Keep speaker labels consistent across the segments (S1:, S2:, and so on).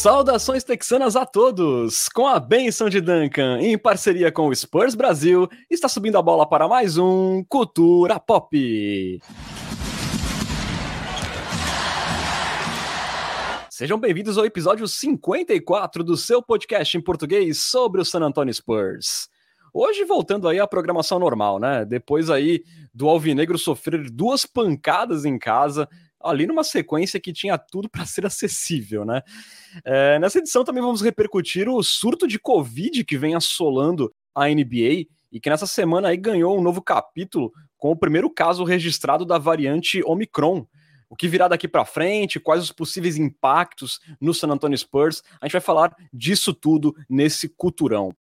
S1: Saudações texanas a todos! Com a benção de Duncan, em parceria com o Spurs Brasil, está subindo a bola para mais um Cultura Pop. Sejam bem-vindos ao episódio 54 do seu podcast em português sobre o San Antonio Spurs. Hoje voltando aí à programação normal, né? Depois aí do Alvinegro sofrer duas pancadas em casa, ali numa sequência que tinha tudo para ser acessível, né? É, nessa edição também vamos repercutir o surto de Covid que vem assolando a NBA e que nessa semana aí ganhou um novo capítulo com o primeiro caso registrado da variante Omicron. O que virá daqui para frente, quais os possíveis impactos no San Antonio Spurs, a gente vai falar disso tudo nesse culturão.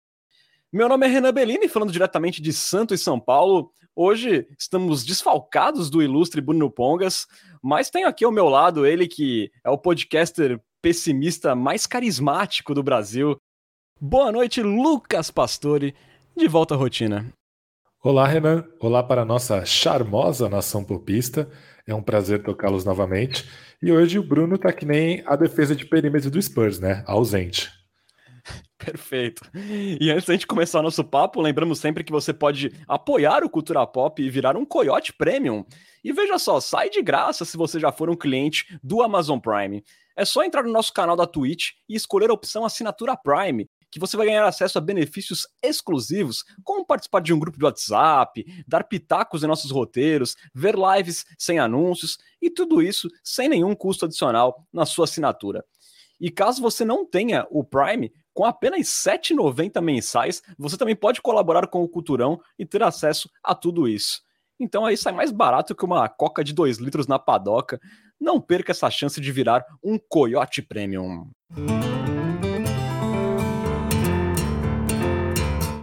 S1: Meu nome é Renan Bellini, falando diretamente de Santo e São Paulo. Hoje estamos desfalcados do ilustre Bruno Pongas, mas tenho aqui ao meu lado ele que é o podcaster pessimista mais carismático do Brasil. Boa noite, Lucas Pastore, de volta à rotina.
S2: Olá, Renan. Olá para a nossa charmosa nação popista. É um prazer tocá-los novamente. E hoje o Bruno tá que nem a defesa de perímetro do Spurs, né? Ausente.
S1: Perfeito. E antes da gente começar nosso papo, lembramos sempre que você pode apoiar o Cultura Pop e virar um Coyote Premium. E veja só, sai de graça se você já for um cliente do Amazon Prime. É só entrar no nosso canal da Twitch e escolher a opção Assinatura Prime, que você vai ganhar acesso a benefícios exclusivos, como participar de um grupo de WhatsApp, dar pitacos em nossos roteiros, ver lives sem anúncios e tudo isso sem nenhum custo adicional na sua assinatura. E caso você não tenha o Prime, com apenas R$ 7,90 mensais, você também pode colaborar com o Culturão e ter acesso a tudo isso. Então aí sai mais barato que uma coca de 2 litros na padoca. Não perca essa chance de virar um Coyote Premium.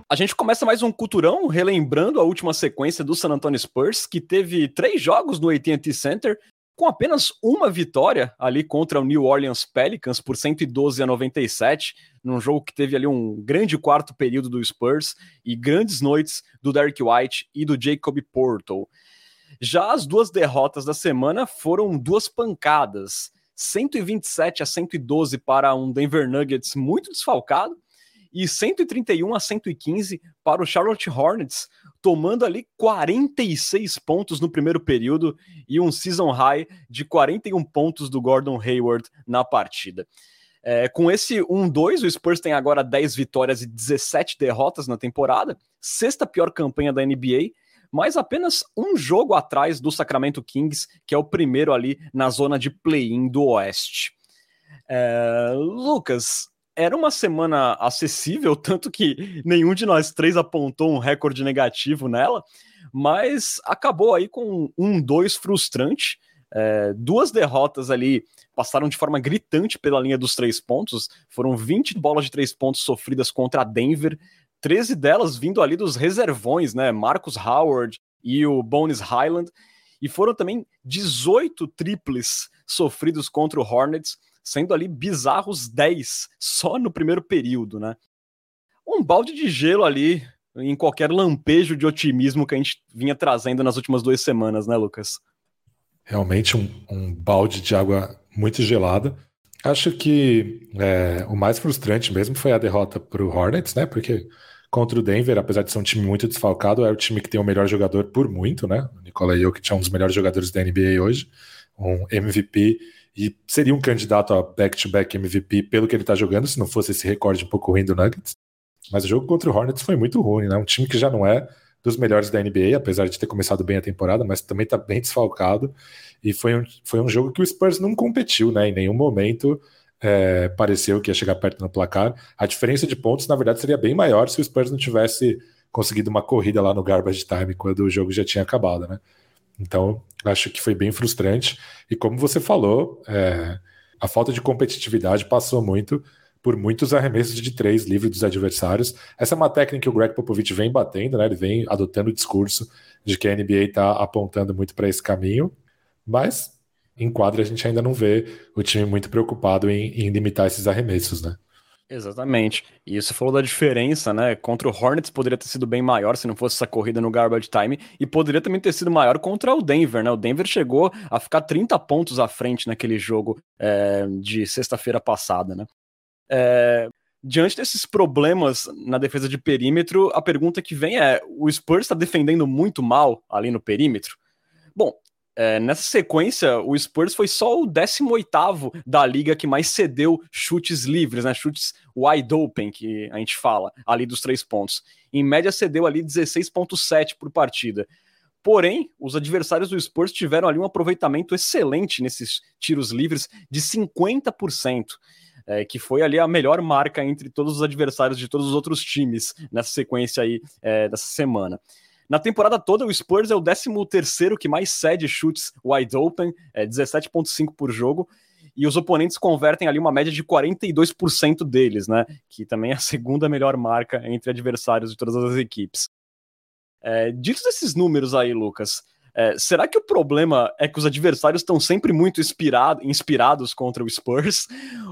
S1: A gente começa mais um culturão, relembrando a última sequência do San Antonio Spurs, que teve três jogos no AT&T Center com apenas uma vitória ali contra o New Orleans Pelicans por 112 a 97, num jogo que teve ali um grande quarto período do Spurs e grandes noites do Derek White e do Jacob Porto. Já as duas derrotas da semana foram duas pancadas, 127 a 112 para um Denver Nuggets muito desfalcado e 131 a 115 para o Charlotte Hornets, tomando ali 46 pontos no primeiro período e um season high de 41 pontos do Gordon Hayward na partida. É, com esse 1-2, o Spurs tem agora 10 vitórias e 17 derrotas na temporada, sexta pior campanha da NBA, mas apenas um jogo atrás do Sacramento Kings, que é o primeiro ali na zona de play-in do Oeste. É, Lucas, era uma semana acessível, tanto que nenhum de nós três apontou um recorde negativo nela, mas acabou aí com um 2 frustrante. É, duas derrotas ali passaram de forma gritante pela linha dos três pontos. Foram 20 bolas de três pontos sofridas contra a Denver, 13 delas vindo ali dos reservões, né? Marcus Howard e o Bones Highland. E foram também 18 triples sofridos contra o Hornets sendo ali bizarros 10 só no primeiro período, né? Um balde de gelo ali em qualquer lampejo de otimismo que a gente vinha trazendo nas últimas duas semanas, né, Lucas?
S2: Realmente um, um balde de água muito gelada. Acho que é, o mais frustrante mesmo foi a derrota para o Hornets, né? Porque contra o Denver, apesar de ser um time muito desfalcado, é o time que tem o melhor jogador por muito, né? O Nikola Jokic é um dos melhores jogadores da NBA hoje, um MVP e seria um candidato a back-to-back MVP pelo que ele está jogando, se não fosse esse recorde um pouco ruim do Nuggets. Mas o jogo contra o Hornets foi muito ruim, né? Um time que já não é dos melhores da NBA, apesar de ter começado bem a temporada, mas também está bem desfalcado. E foi um, foi um jogo que o Spurs não competiu, né? Em nenhum momento é, pareceu que ia chegar perto no placar. A diferença de pontos, na verdade, seria bem maior se o Spurs não tivesse conseguido uma corrida lá no garbage time quando o jogo já tinha acabado, né? Então, acho que foi bem frustrante. E como você falou, é, a falta de competitividade passou muito por muitos arremessos de três livres dos adversários. Essa é uma técnica que o Greg Popovich vem batendo, né? Ele vem adotando o discurso de que a NBA está apontando muito para esse caminho, mas em quadra a gente ainda não vê o time muito preocupado em, em limitar esses arremessos, né?
S1: Exatamente. E você falou da diferença, né? Contra o Hornets poderia ter sido bem maior se não fosse essa corrida no garbage time, e poderia também ter sido maior contra o Denver, né? O Denver chegou a ficar 30 pontos à frente naquele jogo é, de sexta-feira passada, né? É, diante desses problemas na defesa de perímetro, a pergunta que vem é: o Spurs está defendendo muito mal ali no perímetro? Bom, é, nessa sequência, o Spurs foi só o 18 da liga que mais cedeu chutes livres, né? Chutes wide open, que a gente fala, ali dos três pontos. Em média, cedeu ali 16,7 por partida. Porém, os adversários do Spurs tiveram ali um aproveitamento excelente nesses tiros livres de 50%. É, que foi ali a melhor marca entre todos os adversários de todos os outros times nessa sequência aí é, dessa semana. Na temporada toda, o Spurs é o 13 terceiro que mais cede chutes wide open, é 17.5 por jogo, e os oponentes convertem ali uma média de 42% deles, né? Que também é a segunda melhor marca entre adversários de todas as equipes. É, ditos esses números aí, Lucas, é, será que o problema é que os adversários estão sempre muito inspirado, inspirados contra o Spurs?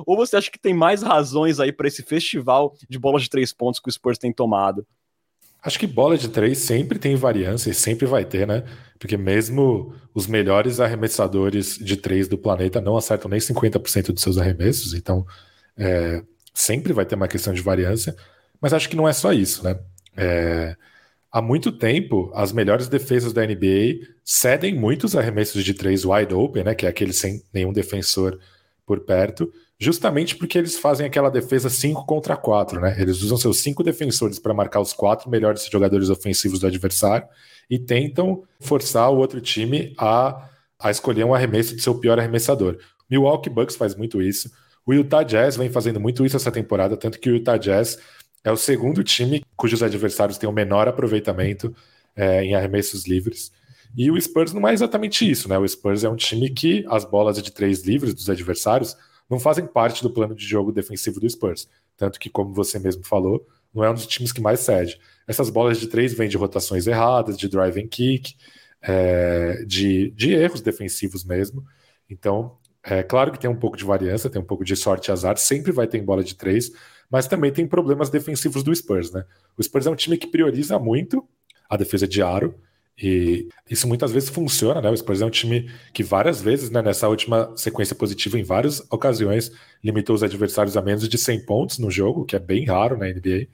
S1: Ou você acha que tem mais razões aí para esse festival de bolas de três pontos que o Spurs tem tomado?
S2: Acho que bola de três sempre tem variância e sempre vai ter, né? Porque mesmo os melhores arremessadores de três do planeta não acertam nem 50% dos seus arremessos, então é, sempre vai ter uma questão de variância. Mas acho que não é só isso, né? É, há muito tempo, as melhores defesas da NBA cedem muitos arremessos de três wide open, né, que é aquele sem nenhum defensor por perto, justamente porque eles fazem aquela defesa 5 contra 4, né? Eles usam seus cinco defensores para marcar os quatro melhores jogadores ofensivos do adversário e tentam forçar o outro time a, a escolher um arremesso de seu pior arremessador. Milwaukee Bucks faz muito isso. O Utah Jazz vem fazendo muito isso essa temporada, tanto que o Utah Jazz é o segundo time cujos adversários têm o menor aproveitamento é, em arremessos livres. E o Spurs não é exatamente isso, né? O Spurs é um time que as bolas de três livres dos adversários não fazem parte do plano de jogo defensivo do Spurs. Tanto que, como você mesmo falou, não é um dos times que mais cede. Essas bolas de três vêm de rotações erradas, de drive and kick, é, de, de erros defensivos mesmo. Então, é claro que tem um pouco de variância, tem um pouco de sorte e azar, sempre vai ter bola de três, mas também tem problemas defensivos do Spurs, né? O Spurs é um time que prioriza muito a defesa de aro, e isso muitas vezes funciona, né? O Spurs é um time que várias vezes, né, nessa última sequência positiva, em várias ocasiões, limitou os adversários a menos de 100 pontos no jogo, que é bem raro na NBA.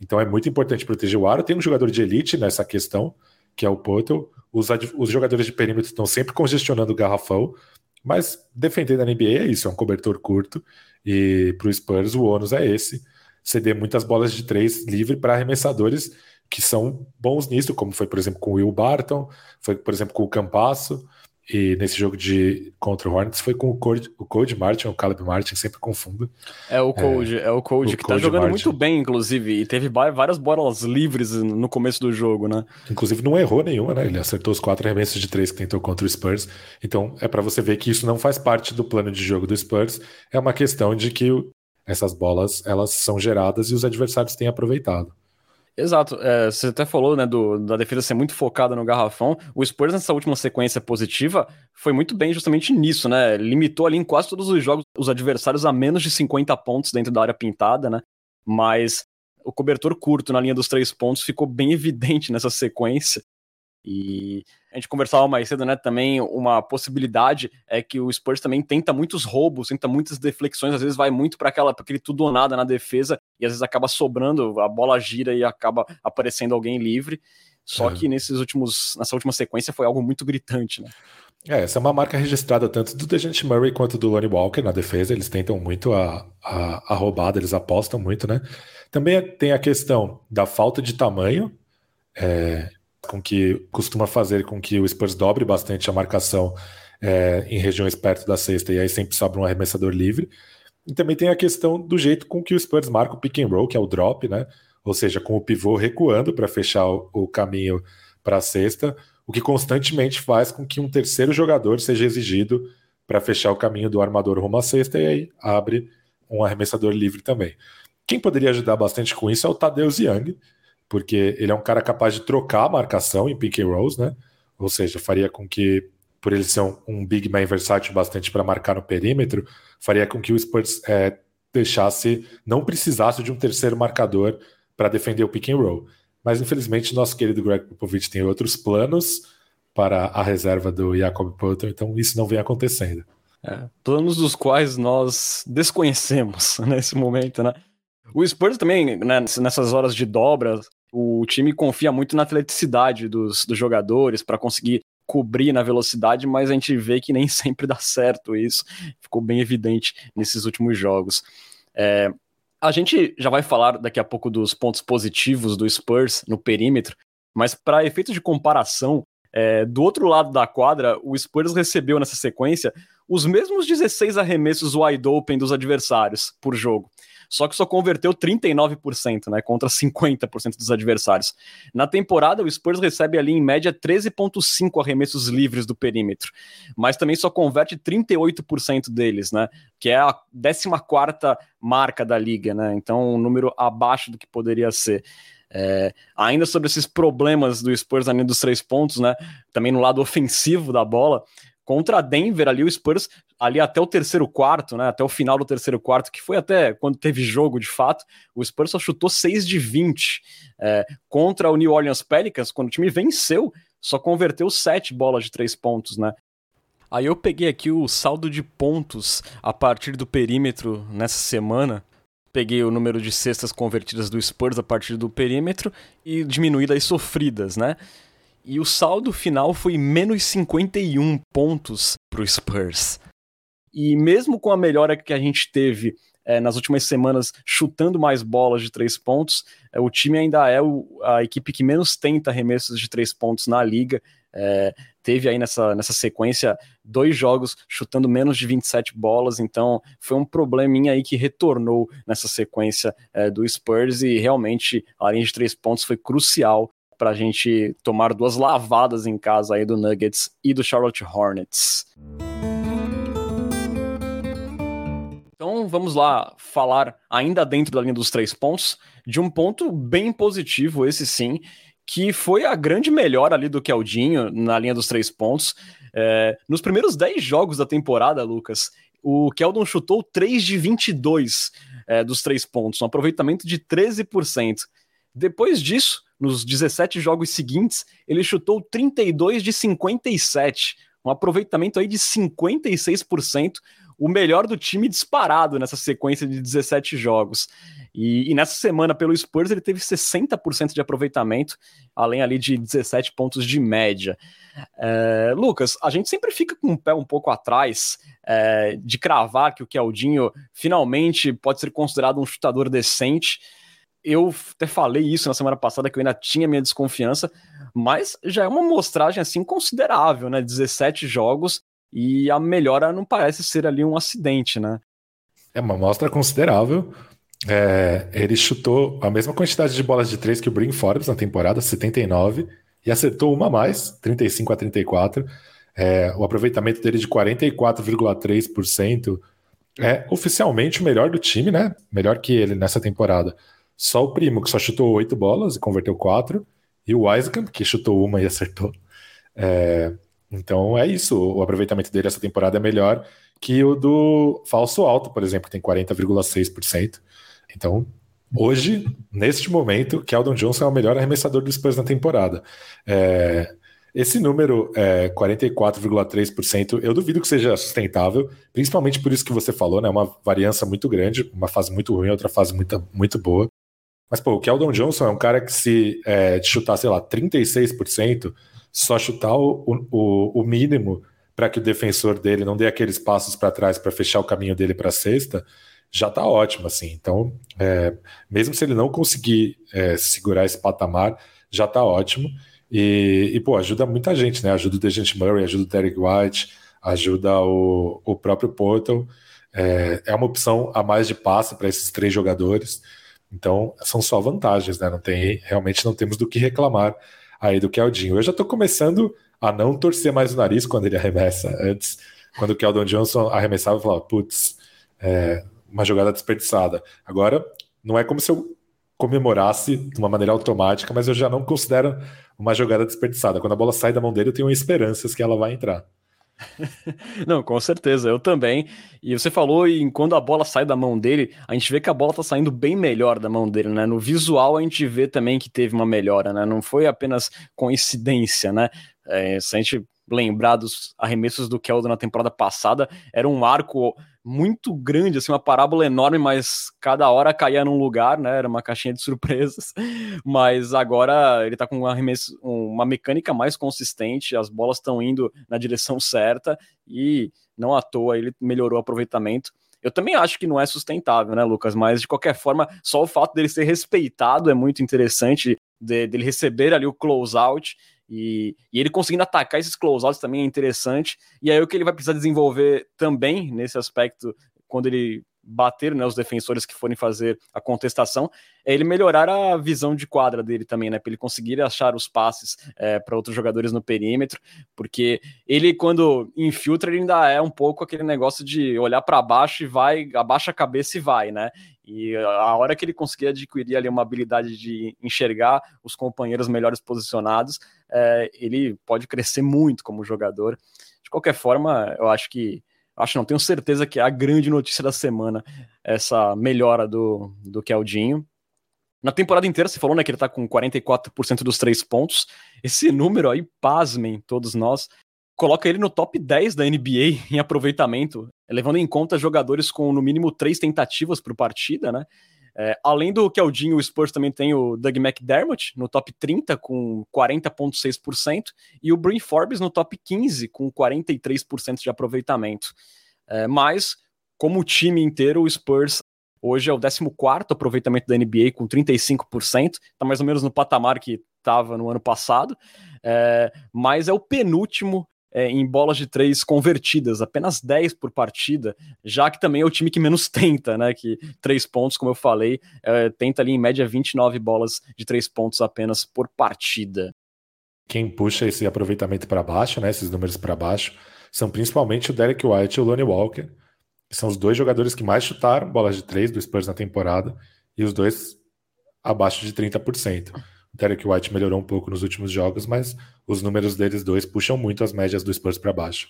S2: Então é muito importante proteger o aro. Tem um jogador de elite nessa questão, que é o Potel. Os, os jogadores de perímetro estão sempre congestionando o garrafão, mas defender na NBA é isso, é um cobertor curto. E para o Spurs o ônus é esse: ceder muitas bolas de três livre para arremessadores que são bons nisso, como foi, por exemplo, com o Will Barton, foi, por exemplo, com o Campasso, e nesse jogo de contra o Hornets foi com o Code, o Code Martin, o Caleb Martin, sempre confundo.
S1: É o Code, é, é o Code, que tá Code tá jogando Martin. muito bem, inclusive, e teve várias bolas livres no começo do jogo, né?
S2: Inclusive não errou nenhuma, né? Ele acertou os quatro arremessos de três que tentou contra o Spurs. Então é para você ver que isso não faz parte do plano de jogo do Spurs, é uma questão de que essas bolas elas são geradas e os adversários têm aproveitado.
S1: Exato. É, você até falou, né, do, da defesa ser muito focada no garrafão. O Spurs, nessa última sequência positiva, foi muito bem justamente nisso, né? Limitou ali em quase todos os jogos os adversários a menos de 50 pontos dentro da área pintada, né? Mas o cobertor curto na linha dos três pontos ficou bem evidente nessa sequência. E a gente conversava mais cedo, né? Também uma possibilidade é que o Spurs também tenta muitos roubos, tenta muitas deflexões, às vezes vai muito para aquela pra aquele tudo ou nada na defesa e às vezes acaba sobrando, a bola gira e acaba aparecendo alguém livre. Só é. que nesses últimos, nessa última sequência foi algo muito gritante, né?
S2: É, essa é uma marca registrada tanto do Dejante Murray quanto do Lonnie Walker na defesa. Eles tentam muito a, a, a roubada, eles apostam muito, né? Também tem a questão da falta de tamanho. É, com que costuma fazer com que o Spurs dobre bastante a marcação é, em regiões perto da cesta e aí sempre sobra um arremessador livre. E também tem a questão do jeito com que o Spurs marca o pick and roll, que é o drop, né? Ou seja, com o pivô recuando para fechar o, caminho para a cesta, o que constantemente faz com que um terceiro jogador seja exigido para fechar o caminho do armador rumo à cesta e aí abre um arremessador livre também. Quem poderia ajudar bastante com isso é o Tadeusz Young, porque ele é um cara capaz de trocar a marcação em pick and rolls, né? Ou seja, faria com que, por ele ser um, big man versátil bastante para marcar no perímetro, faria com que o Spurs é, deixasse, não precisasse de um terceiro marcador para defender o pick and roll. Mas infelizmente nosso querido Greg Popovich tem outros planos para a reserva do Jacob Potter, então isso não vem acontecendo.
S1: É, planos dos quais nós desconhecemos nesse momento, né? O Spurs também, né, nessas horas de dobra, o time confia muito na atleticidade dos, dos jogadores para conseguir cobrir na velocidade, mas a gente vê que nem sempre dá certo isso. Ficou bem evidente nesses últimos jogos. É, a gente já vai falar daqui a pouco dos pontos positivos do Spurs no perímetro, mas para efeito de comparação, é, do outro lado da quadra, o Spurs recebeu nessa sequência os mesmos 16 arremessos wide open dos adversários por jogo só que só converteu 39%, né, contra 50% dos adversários. Na temporada, o Spurs recebe ali em média 13,5 arremessos livres do perímetro, mas também só converte 38% deles, né, que é a 14 marca da liga, né, então um número abaixo do que poderia ser. É, ainda sobre esses problemas do Spurs na linha dos três pontos, né? Também no lado ofensivo da bola, contra Denver ali, o Spurs ali até o terceiro quarto, né, até o final do terceiro quarto, que foi até quando teve jogo de fato, o Spurs só chutou 6 de 20 é, contra o New Orleans Pelicans, quando o time venceu, só converteu 7 bolas de 3 pontos, né. Aí eu peguei aqui o saldo de pontos a partir do perímetro nessa semana, peguei o número de cestas convertidas do Spurs a partir do perímetro e diminuí das sofridas, né? E o saldo final foi menos 51 pontos para o Spurs. E mesmo com a melhora que a gente teve é, nas últimas semanas chutando mais bolas de três pontos, é, o time ainda é o, a equipe que menos tenta arremessos de três pontos na liga. É, teve aí nessa, nessa sequência dois jogos chutando menos de 27 bolas, então foi um probleminha aí que retornou nessa sequência é, do Spurs e realmente a linha de três pontos foi crucial para a gente tomar duas lavadas em casa aí do Nuggets e do Charlotte Hornets. Então vamos lá falar, ainda dentro da linha dos três pontos, de um ponto bem positivo, esse sim, que foi a grande melhora ali do Keldinho na linha dos três pontos. É, nos primeiros 10 jogos da temporada, Lucas, o Keldon chutou 3 de 22 é, dos três pontos, um aproveitamento de 13%. Depois disso, nos 17 jogos seguintes, ele chutou 32 de 57, um aproveitamento aí de 56%, o melhor do time disparado nessa sequência de 17 jogos. E, e nessa semana, pelo Spurs, ele teve 60% de aproveitamento, além ali de 17 pontos de média. É, Lucas, a gente sempre fica com o pé um pouco atrás é, de cravar que o Keldinho finalmente pode ser considerado um chutador decente eu até falei isso na semana passada, que eu ainda tinha minha desconfiança, mas já é uma mostragem assim considerável, né? 17 jogos e a melhora não parece ser ali um acidente, né?
S2: É uma mostra considerável. É, ele chutou a mesma quantidade de bolas de três que o Brin Forbes na temporada, 79, e acertou uma a mais, 35 a 34. É, o aproveitamento dele de 44,3% é oficialmente o melhor do time, né? Melhor que ele nessa temporada. Só o Primo, que só chutou oito bolas e converteu quatro, e o Wisekamp, que chutou uma e acertou. É, então é isso, o aproveitamento dele essa temporada é melhor que o do falso alto, por exemplo, que tem 40,6%. Então, hoje, neste momento, Keldon Johnson é o melhor arremessador do Spurs na temporada. É, esse número, é, 44,3%, eu duvido que seja sustentável, principalmente por isso que você falou, né? Uma variância muito grande, uma fase muito ruim, outra fase muito, muito boa. Mas, pô, o Keldon Johnson é um cara que se é, chutar, sei lá, 36%, só chutar o, o, o mínimo para que o defensor dele não dê aqueles passos para trás para fechar o caminho dele para a cesta, já está ótimo, assim. Então, é, mesmo se ele não conseguir é, segurar esse patamar, já está ótimo. E, e, pô, ajuda muita gente, né? Ajuda o Dejante Murray, ajuda o Derek White, ajuda o, o próprio Portal. É, é uma opção a mais de passe para esses três jogadores. Então, são só vantagens, né? Não tem, realmente não temos do que reclamar aí do Keldinho. Eu já estou começando a não torcer mais o nariz quando ele arremessa. Antes, quando o Keldon Johnson arremessava, eu falava, putz, é, uma jogada desperdiçada. Agora, não é como se eu comemorasse de uma maneira automática, mas eu já não considero uma jogada desperdiçada. Quando a bola sai da mão dele, eu tenho esperanças que ela vai entrar.
S1: Não, com certeza, eu também. E você falou em quando a bola sai da mão dele, a gente vê que a bola tá saindo bem melhor da mão dele, né? No visual a gente vê também que teve uma melhora, né? Não foi apenas coincidência, né? É, se a gente lembrar dos arremessos do Keldon na temporada passada, era um arco muito grande, assim, uma parábola enorme, mas cada hora caía num lugar, né? Era uma caixinha de surpresas. Mas agora ele tá com um arremesso, uma mecânica mais consistente, as bolas estão indo na direção certa e não à toa ele melhorou o aproveitamento. Eu também acho que não é sustentável, né, Lucas? Mas de qualquer forma, só o fato dele ser respeitado é muito interessante, de, dele receber ali o close-out e, e, ele conseguindo atacar esses close-outs também é interessante. E aí o que ele vai precisar desenvolver também nesse aspecto, quando ele bater né, os defensores que forem fazer a contestação, é ele melhorar a visão de quadra dele também, né? Para ele conseguir achar os passes é, para outros jogadores no perímetro, porque ele, quando infiltra, ele ainda é um pouco aquele negócio de olhar para baixo e vai, abaixa a cabeça e vai, né? E a hora que ele conseguir adquirir ali uma habilidade de enxergar os companheiros melhores posicionados, é, ele pode crescer muito como jogador. De qualquer forma, eu acho que acho não, tenho certeza que é a grande notícia da semana, essa melhora do, do Keldinho. Na temporada inteira, você falou né, que ele tá com 44% dos três pontos. Esse número aí, pasmem todos nós, coloca ele no top 10 da NBA em aproveitamento, levando em conta jogadores com no mínimo três tentativas por partida, né? É, além do Keldinho, o Spurs também tem o Doug McDermott no top 30 com 40,6% e o Bryn Forbes no top 15 com 43% de aproveitamento. É, mas, como time inteiro, o Spurs hoje é o 14 aproveitamento da NBA com 35%, está mais ou menos no patamar que estava no ano passado, é, mas é o penúltimo é, em bolas de três convertidas, apenas 10 por partida, já que também é o time que menos tenta, né? Que três pontos, como eu falei, é, tenta ali em média 29 bolas de três pontos apenas por partida.
S2: Quem puxa esse aproveitamento para baixo, né? Esses números para baixo, são principalmente o Derek White e o Lonnie Walker, que são os dois jogadores que mais chutaram bolas de três do Spurs na temporada, e os dois abaixo de 30%. Derek White melhorou um pouco nos últimos jogos, mas os números deles dois puxam muito as médias do Spurs para baixo.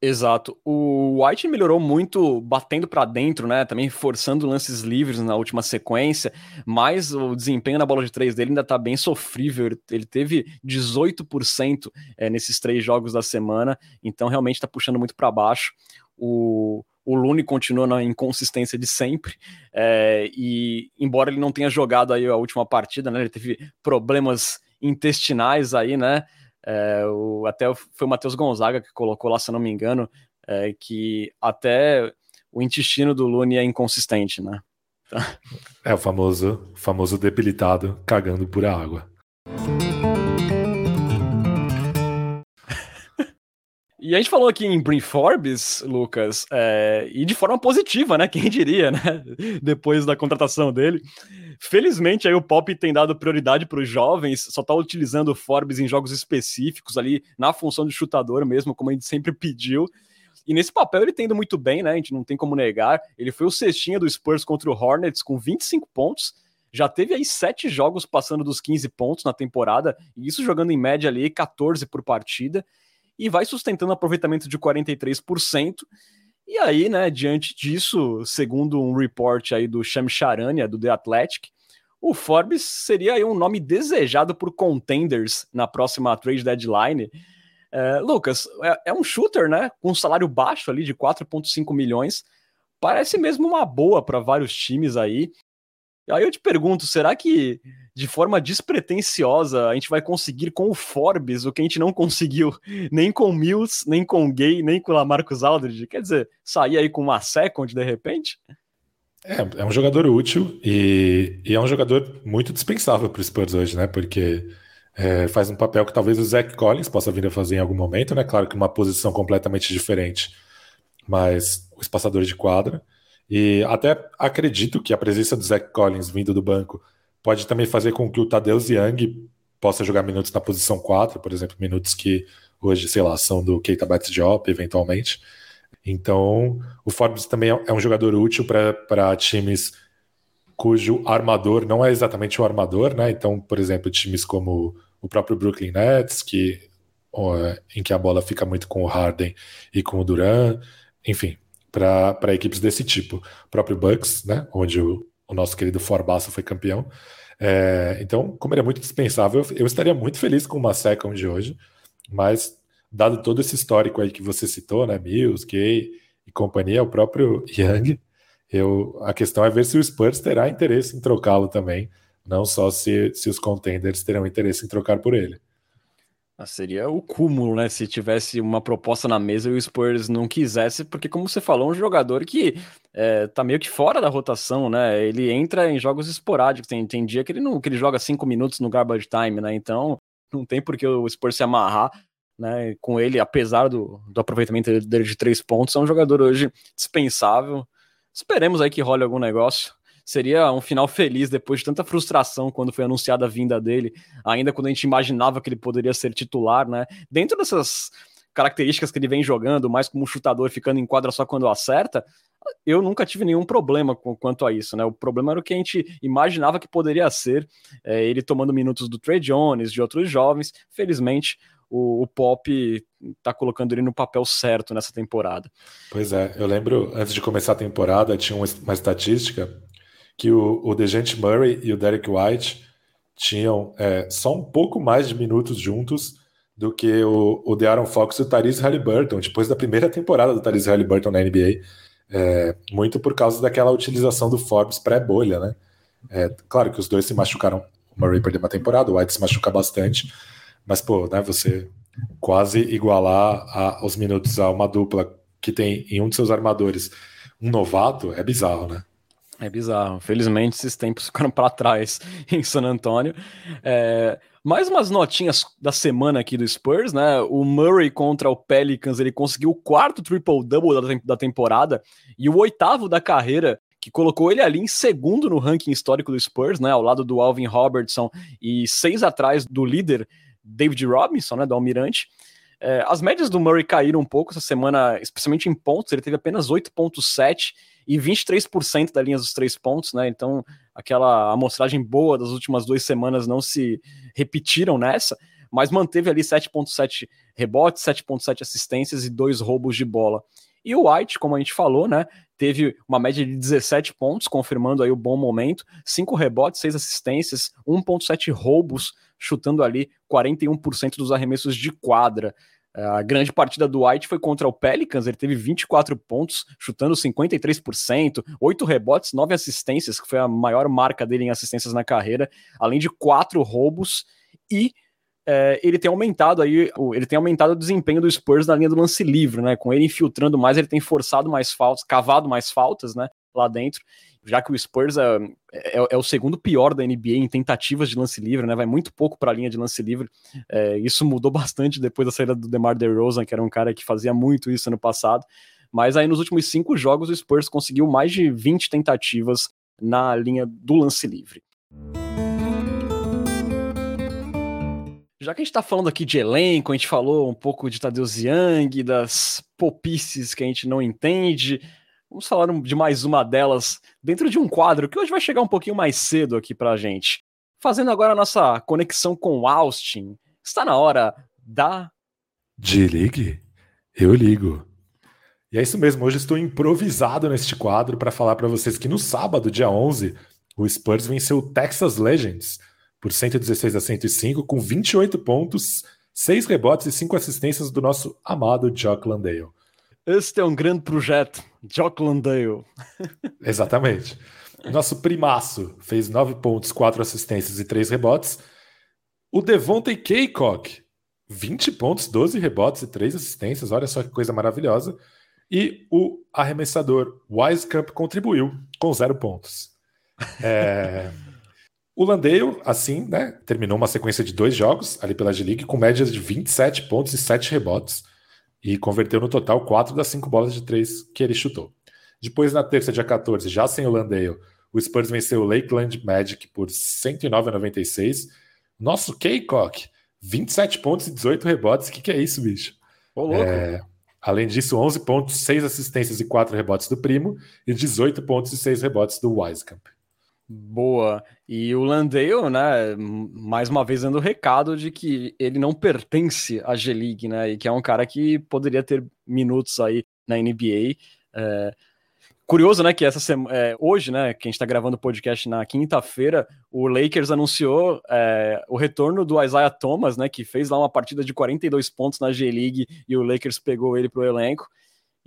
S1: Exato. O White melhorou muito batendo para dentro, né? Também forçando lances livres na última sequência, mas o desempenho na bola de três dele ainda tá bem sofrível. Ele teve 18% é, nesses três jogos da semana, então realmente tá puxando muito para baixo. O, o Lune continua na inconsistência de sempre, é, e embora ele não tenha jogado aí a última partida, né, ele teve problemas intestinais aí, né, é, o, até foi o Matheus Gonzaga que colocou lá, se não me engano, é, que até o intestino do Lune é inconsistente, né.
S2: É o famoso, famoso debilitado cagando por água.
S1: E a gente falou aqui em Brin Forbes, Lucas, é, e de forma positiva, né? Quem diria, né? Depois da contratação dele. Felizmente, aí o Pop tem dado prioridade para os jovens, só está utilizando o Forbes em jogos específicos ali, na função de chutador mesmo, como a gente sempre pediu. E nesse papel ele tem indo muito bem, né? A gente não tem como negar. Ele foi o cestinha do Spurs contra o Hornets com 25 pontos. Já teve aí sete jogos passando dos 15 pontos na temporada, e isso jogando em média ali 14 por partida e vai sustentando aproveitamento de 43%. E aí, né, diante disso, segundo um report aí do Sham Charania, do The Athletic, o Forbes seria aí um nome desejado por contenders na próxima trade deadline. É, Lucas, é, é, um shooter, né, com um salário baixo ali de 4,5 milhões. Parece mesmo uma boa para vários times aí. Aí eu te pergunto, será que de forma despretensiosa a gente vai conseguir com o Forbes o que a gente não conseguiu nem com o Mills, nem com o Gay, nem com o Lamarcus Aldridge? Quer dizer, sair aí com uma second de repente?
S2: É, é um jogador útil e, e é um jogador muito dispensável para o Spurs hoje, né? Porque é, faz um papel que talvez o Zach Collins possa vir a fazer em algum momento, né? Claro que uma posição completamente diferente, mas o espaçador de quadra. E até acredito que a presença do Zach Collins vindo do banco pode também fazer com que o Tadeusz Young possa jogar minutos na posição 4, por exemplo, minutos que hoje, sei lá, são do Keita Bates-Diop, eventualmente. Então, o Forbes também é um jogador útil para times cujo armador não é exatamente o armador, né? Então, por exemplo, times como o próprio Brooklyn Nets, que em que a bola fica muito com o Harden e com o Duran, enfim, para equipes desse tipo. O próprio Bucks, né, onde o, o nosso querido Forbaça foi campeão. É, então, como ele é muito dispensável, eu estaria muito feliz com uma second de hoje, mas dado todo esse histórico aí que você citou, né, Mills, Gay e companhia, o próprio Young, eu, a questão é ver se o Spurs terá interesse em trocá-lo também, não só se, se os contenders terão interesse em trocar por ele.
S1: Ah, seria o cúmulo, né? Se tivesse uma proposta na mesa e o Spurs não quisesse, porque, como você falou, é um jogador que é, tá meio que fora da rotação, né? Ele entra em jogos esporádicos. Tem, tem dia que ele, não, que ele joga cinco minutos no garbage time, né? Então não tem por que o Spurs se amarrar né, com ele, apesar do, do aproveitamento dele de três pontos. É um jogador hoje dispensável. Esperemos aí que role algum negócio seria um final feliz depois de tanta frustração quando foi anunciada a vinda dele, ainda quando a gente imaginava que ele poderia ser titular, né? Dentro dessas características que ele vem jogando, mais como um chutador ficando em quadra só quando acerta, eu nunca tive nenhum problema com, quanto a isso, né? O problema era o que a gente imaginava que poderia ser, é, ele tomando minutos do Trey Jones, de outros jovens. Felizmente, o, o, Pop tá colocando ele no papel certo nessa temporada.
S2: Pois é, eu lembro, antes de começar a temporada, tinha uma estatística que o, o Dejante Murray e o Derek White tinham é, só um pouco mais de minutos juntos do que o, o De'Aaron Fox e o Tyrese Halliburton, depois da primeira temporada do Tyrese Halliburton na NBA, é, muito por causa daquela utilização do Forbes pré-bolha, né? É, claro que os dois se machucaram, o Murray perdeu uma temporada, o White se machuca bastante, mas, pô, né, você quase igualar a, os minutos a uma dupla que tem em um de seus armadores um novato é bizarro, né?
S1: É bizarro. Felizmente, esses tempos ficaram para trás em San Antônio. É, mais umas notinhas da semana aqui do Spurs, né? O Murray contra o Pelicans, ele conseguiu o quarto triple-double da temporada e o oitavo da carreira, que colocou ele ali em segundo no ranking histórico do Spurs, né? Ao lado do Alvin Robertson e seis atrás do líder David Robinson, né? Do Almirante. É, as médias do Murray caíram um pouco essa semana, especialmente em pontos, ele teve apenas 8,7 e 23% da linha dos três pontos, né? Então, aquela amostragem boa das últimas duas semanas não se repetiram nessa, mas manteve ali 7,7 rebotes, 7,7 assistências e dois roubos de bola. E o White, como a gente falou, né, teve uma média de 17 pontos, confirmando aí o bom momento, 5 rebotes, 6 assistências, 1.7 roubos, chutando ali 41% dos arremessos de quadra. A grande partida do White foi contra o Pelicans, ele teve 24 pontos, chutando 53%, 8 rebotes, 9 assistências, que foi a maior marca dele em assistências na carreira, além de 4 roubos e é, ele tem aumentado aí, ele tem aumentado o desempenho do Spurs na linha do lance livre, né? Com ele infiltrando mais, ele tem forçado mais faltas, cavado mais faltas, né? Lá dentro já que o Spurs é, é, é, o segundo pior da NBA em tentativas de lance livre, né? Vai muito pouco para a linha de lance livre. É, isso mudou bastante depois da saída do DeMar DeRozan, que era um cara que fazia muito isso no passado. Mas aí nos últimos cinco jogos o Spurs conseguiu mais de 20 tentativas na linha do lance livre. Já que a gente está falando aqui de elenco, a gente falou um pouco de Tadeu Young, das popices que a gente não entende, Vamos falar de mais uma delas dentro de um quadro que hoje vai chegar um pouquinho mais cedo aqui pra gente. Fazendo agora a nossa conexão com Austin. Está na hora da.
S2: De ligue? Eu ligo. E é isso mesmo, hoje estou improvisado neste quadro para falar para vocês que no sábado, dia 11, o Spurs venceu o Texas Legends por 116 a 105 com 28 pontos, 6 rebotes e 5 assistências do nosso amado Jock Landale.
S1: Este é um grande projeto, Jock Landale.
S2: Exatamente. Nosso primaço fez 9 pontos, 4 assistências e 3 rebotes. O Devontae Kaycock, 20 pontos, 12 rebotes e 3 assistências. Olha só que coisa maravilhosa. E o arremessador Wisecup contribuiu com 0 pontos. É... o Landale, assim, né, terminou uma sequência de dois jogos ali pela G-League com médias de 27 pontos e 7 rebotes e converteu no total 4 das 5 bolas de 3 que ele chutou. Depois, na terça, dia 14, já sem o Landale, o Spurs venceu o Lakeland Magic por 109 a 96. Nosso Kaycock, 27 pontos e 18 rebotes. O que, que é isso, bicho?
S1: Ô, louco. É,
S2: além disso, 11 pontos, 6 assistências e 4 rebotes do Primo e 18 pontos e 6 rebotes do Wisekamp.
S1: Boa. E o Landale, né, mais uma vez dando o recado de que ele não pertence à G-League, né, e que é um cara que poderia ter minutos aí na NBA. É... Curioso, né, que essa semana, é, hoje, né, que a gente está gravando o podcast na quinta-feira, o Lakers anunciou é, o retorno do Isaiah Thomas, né, que fez lá uma partida de 42 pontos na G-League e o Lakers pegou ele pro elenco.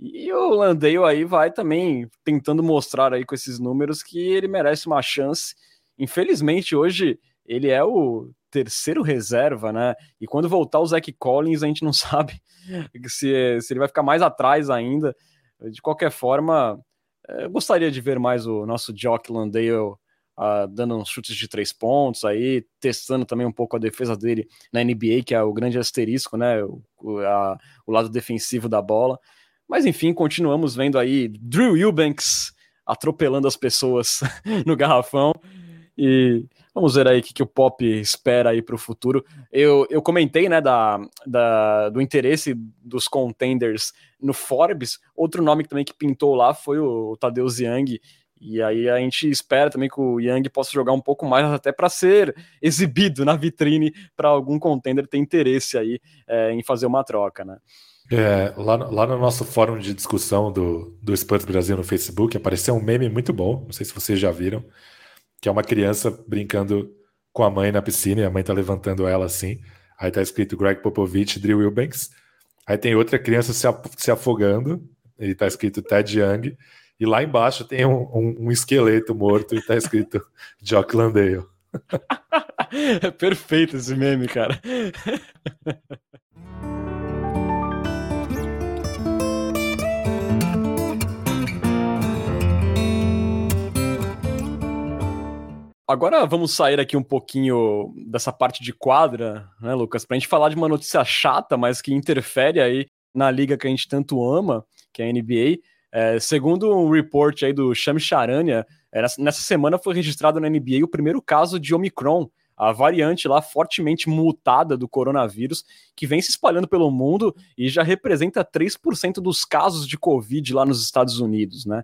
S1: E o Landale aí vai também tentando mostrar aí com esses números que ele merece uma chance. Infelizmente, hoje ele é o terceiro reserva, né? E quando voltar o Zach Collins, a gente não sabe se, se ele vai ficar mais atrás ainda. De qualquer forma, eu gostaria de ver mais o nosso Jock Landale uh, dando uns chutes de três pontos aí, testando também um pouco a defesa dele na NBA, que é o grande asterisco, né? O, a, o lado defensivo da bola. Mas enfim, continuamos vendo aí Drew Eubanks atropelando as pessoas no garrafão. E vamos ver aí o que, que o Pop espera aí para o futuro. Eu, eu comentei, né, da, da, do interesse dos contenders no Forbes. Outro nome também que pintou lá foi o, Tadeusz Young. E aí a gente espera também que o Young possa jogar um pouco mais até para ser exibido na vitrine para algum contender ter interesse aí é, em fazer uma troca, né?
S2: É, lá, lá no nosso fórum de discussão do, do Brasil no Facebook apareceu um meme muito bom, não sei se vocês já viram, que é uma criança brincando com a mãe na piscina e a mãe tá levantando ela assim. Aí tá escrito Greg Popovich, Drew Wilbanks. Aí tem outra criança se, se afogando e tá escrito Ted Young. E lá embaixo tem um, um, um esqueleto morto e tá escrito Jock Landale.
S1: é perfeito esse meme, cara. Agora vamos sair aqui um pouquinho dessa parte de quadra, né, Lucas, para a gente falar de uma notícia chata, mas que interfere aí na liga que a gente tanto ama, que é a NBA. É, segundo um report aí do Sham Charania, é, nessa semana foi registrado na NBA o primeiro caso de Omicron, a variante lá fortemente mutada do coronavírus, que vem se espalhando pelo mundo e já representa 3% dos casos de Covid lá nos Estados Unidos, né?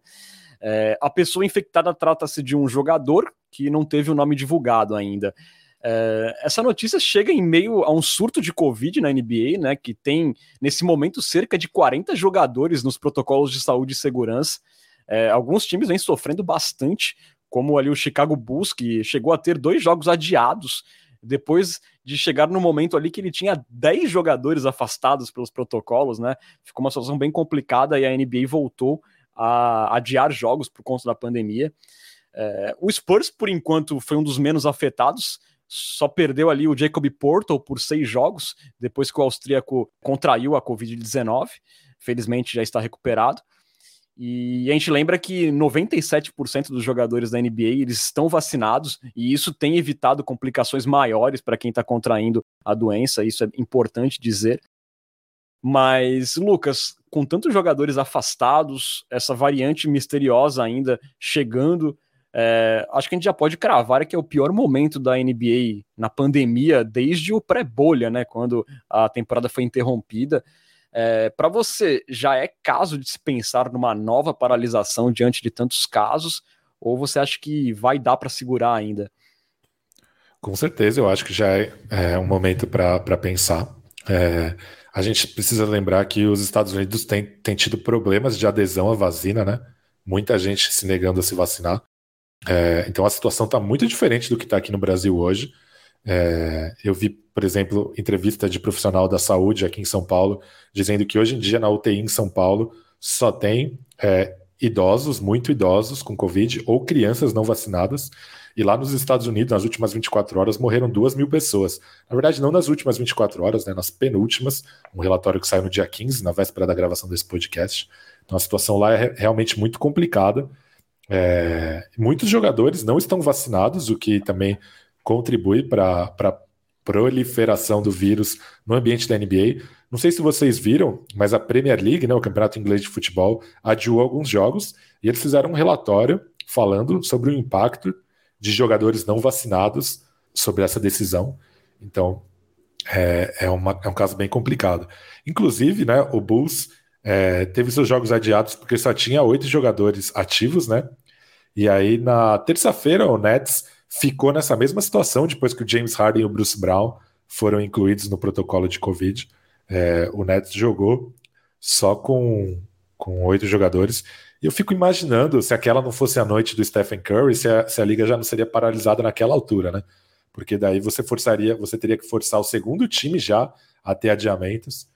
S1: É, a pessoa infectada trata-se de um jogador que não teve o nome divulgado ainda. É, essa notícia chega em meio a um surto de Covid na NBA, né? Que tem, nesse momento, cerca de 40 jogadores nos protocolos de saúde e segurança. É, alguns times vêm sofrendo bastante, como ali o Chicago Bulls, que chegou a ter dois jogos adiados depois de chegar no momento ali que ele tinha 10 jogadores afastados pelos protocolos, né? Ficou uma situação bem complicada e a NBA voltou a adiar jogos por conta da pandemia. É, o Spurs, por enquanto, foi um dos menos afetados, só perdeu ali o Jacob Portal por seis jogos, depois que o austríaco contraiu a Covid-19. Felizmente já está recuperado. E a gente lembra que 97% dos jogadores da NBA eles estão vacinados e isso tem evitado complicações maiores para quem está contraindo a doença, isso é importante dizer. Mas, Lucas, com tantos jogadores afastados, essa variante misteriosa ainda chegando, é, acho que a gente já pode cravar que é o pior momento da NBA na pandemia desde o pré-bolha, né? Quando a temporada foi interrompida. É, Para você, já é caso de se pensar numa nova paralisação diante de tantos casos? Ou você acha que vai dar para segurar ainda?
S2: Com certeza, eu acho que já é, é um momento para pensar. É, a gente precisa lembrar que os Estados Unidos têm, têm tido problemas de adesão à vacina, né? Muita gente se negando a se vacinar. É, então a situação está muito diferente do que está aqui no Brasil hoje. É, eu vi, por exemplo, entrevista de profissional da saúde aqui em São Paulo, dizendo que hoje em dia na UTI em São Paulo só tem é, idosos, muito idosos com Covid, ou crianças não vacinadas, e lá nos Estados Unidos, nas últimas 24 horas, morreram duas mil pessoas. Na verdade, não nas últimas 24 horas, né, nas penúltimas, um relatório que saiu no dia 15, na véspera da gravação desse podcast. Então a situação lá é realmente muito complicada. É, muitos jogadores não estão vacinados, o que também contribui para a proliferação do vírus no ambiente da NBA. Não sei se vocês viram, mas a Premier League, né, o Campeonato Inglês de Futebol, adiou alguns jogos e eles fizeram um relatório falando sobre o impacto de jogadores não vacinados sobre essa decisão. Então, é, é, uma, é um caso bem complicado. Inclusive, né, o Bulls é, teve seus jogos adiados porque só tinha oito jogadores ativos, né? E aí, na terça-feira, o Nets ficou nessa mesma situação depois que o James Harden e o Bruce Brown foram incluídos no protocolo de Covid. É, o Nets jogou só com com oito jogadores. E eu fico imaginando se aquela não fosse a noite do Stephen Curry, se a, se a liga já não seria paralisada naquela altura, né? Porque daí você forçaria, você teria que forçar o segundo time já a ter adiamentos.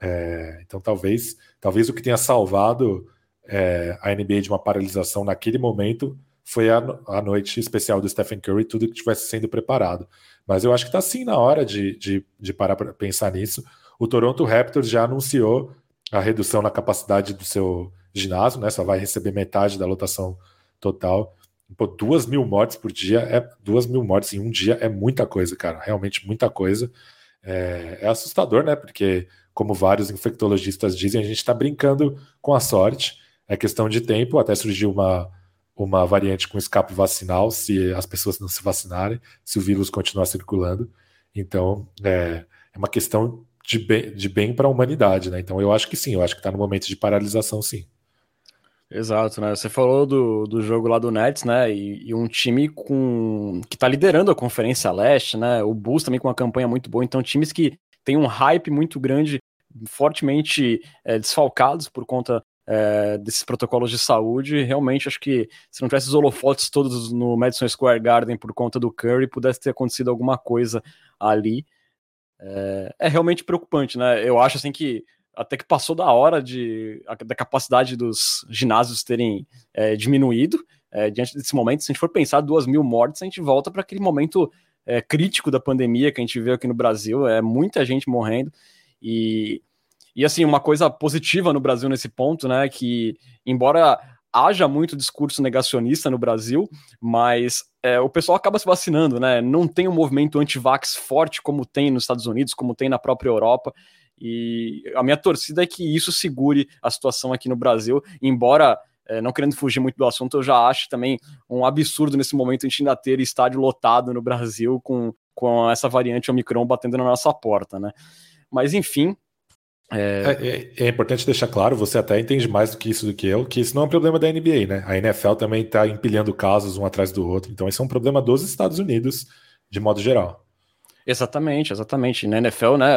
S2: É, então talvez, talvez o que tenha salvado é, a NBA de uma paralisação naquele momento foi a, a noite especial do Stephen Curry, tudo que estivesse sendo preparado. Mas eu acho que está sim na hora de, de, de parar para pensar nisso. O Toronto Raptors já anunciou a redução na capacidade do seu ginásio, né? Só vai receber metade da lotação total. Pô, duas mil mortes por dia é duas mil mortes em um dia é muita coisa, cara. Realmente muita coisa. É, é assustador, né? Porque, como vários infectologistas dizem, a gente está brincando com a sorte. É questão de tempo até surgir uma, uma variante com escape vacinal, se as pessoas não se vacinarem, se o vírus continuar circulando. Então, é, é uma questão de bem, de bem para a humanidade, né? Então, eu acho que sim, eu acho que está no momento de paralisação, sim.
S1: Exato, né? Você falou do, do jogo lá do Nets, né? E, e um time com que está liderando a Conferência Leste, né? O Bulls também com uma campanha muito boa. Então, times que têm um hype muito grande, fortemente é, desfalcados por conta é, desses protocolos de saúde. Realmente, acho que se não tivesse os holofotes todos no Madison Square Garden por conta do Curry, pudesse ter acontecido alguma coisa ali. É, é realmente preocupante, né? Eu acho assim que até que passou da hora de, da capacidade dos ginásios terem é, diminuído é, diante desse momento. Se a gente for pensar duas mil mortes, a gente volta para aquele momento é, crítico da pandemia que a gente vê aqui no Brasil. É muita gente morrendo e e assim uma coisa positiva no Brasil nesse ponto, né, que embora haja muito discurso negacionista no Brasil, mas é, o pessoal acaba se vacinando, né? Não tem um movimento anti-vax forte como tem nos Estados Unidos, como tem na própria Europa. E a minha torcida é que isso segure a situação aqui no Brasil, embora, é, não querendo fugir muito do assunto, eu já acho também um absurdo nesse momento a gente ainda ter estádio lotado no Brasil com, com essa variante Omicron batendo na nossa porta, né? Mas enfim,
S2: é... É, é... importante deixar claro, você até entende mais do que isso do que eu, que isso não é um problema da NBA, né? A NFL também está empilhando casos um atrás do outro, então esse é um problema dos Estados Unidos, de modo geral.
S1: Exatamente, exatamente. Na NFL, né,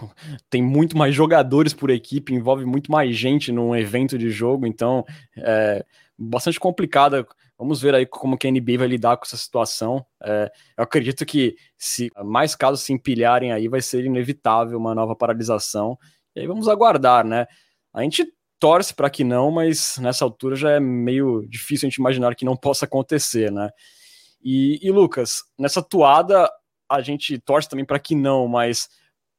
S1: tem muito mais jogadores por equipe, envolve muito mais gente num evento de jogo, então é bastante complicada. Vamos ver aí como que a NBA vai lidar com essa situação. É, eu acredito que se mais casos se empilharem aí, vai ser inevitável uma nova paralisação. E aí vamos aguardar, né? A gente torce para que não, mas nessa altura já é meio difícil a gente imaginar que não possa acontecer, né? E, e Lucas, nessa toada a gente torce também para que não, mas